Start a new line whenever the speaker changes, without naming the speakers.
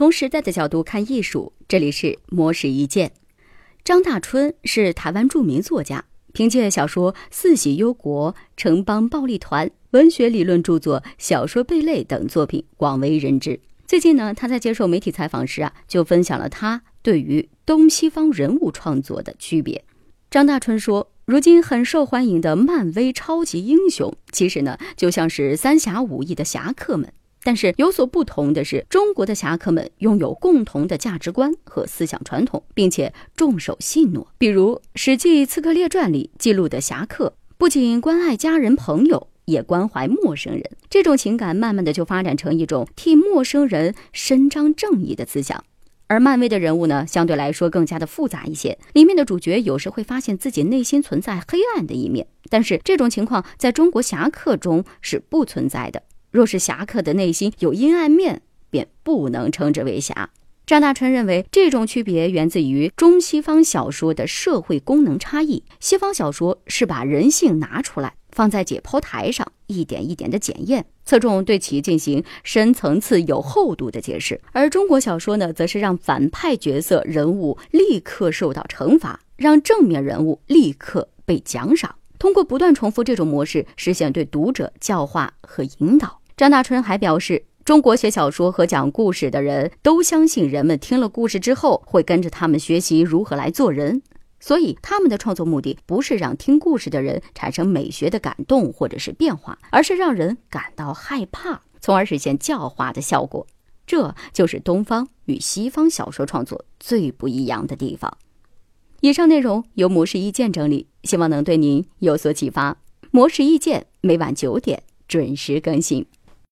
从时代的角度看艺术，这里是魔石一见。张大春是台湾著名作家，凭借小说《四喜忧国》《城邦暴力团》、文学理论著作《小说贝类》等作品广为人知。最近呢，他在接受媒体采访时啊，就分享了他对于东西方人物创作的区别。张大春说：“如今很受欢迎的漫威超级英雄，其实呢，就像是三侠五义的侠客们。”但是有所不同的是，中国的侠客们拥有共同的价值观和思想传统，并且重守信诺。比如《史记·刺客列传》里记录的侠客，不仅关爱家人朋友，也关怀陌生人。这种情感慢慢的就发展成一种替陌生人伸张正义的思想。而漫威的人物呢，相对来说更加的复杂一些，里面的主角有时会发现自己内心存在黑暗的一面。但是这种情况在中国侠客中是不存在的。若是侠客的内心有阴暗面，便不能称之为侠。张大春认为，这种区别源自于中西方小说的社会功能差异。西方小说是把人性拿出来，放在解剖台上，一点一点的检验，侧重对其进行深层次、有厚度的解释；而中国小说呢，则是让反派角色人物立刻受到惩罚，让正面人物立刻被奖赏。通过不断重复这种模式，实现对读者教化和引导。张大春还表示，中国写小说和讲故事的人都相信人们听了故事之后会跟着他们学习如何来做人，所以他们的创作目的不是让听故事的人产生美学的感动或者是变化，而是让人感到害怕，从而实现教化的效果。这就是东方与西方小说创作最不一样的地方。以上内容由模式意见整理，希望能对您有所启发。模式意见每晚九点准时更新。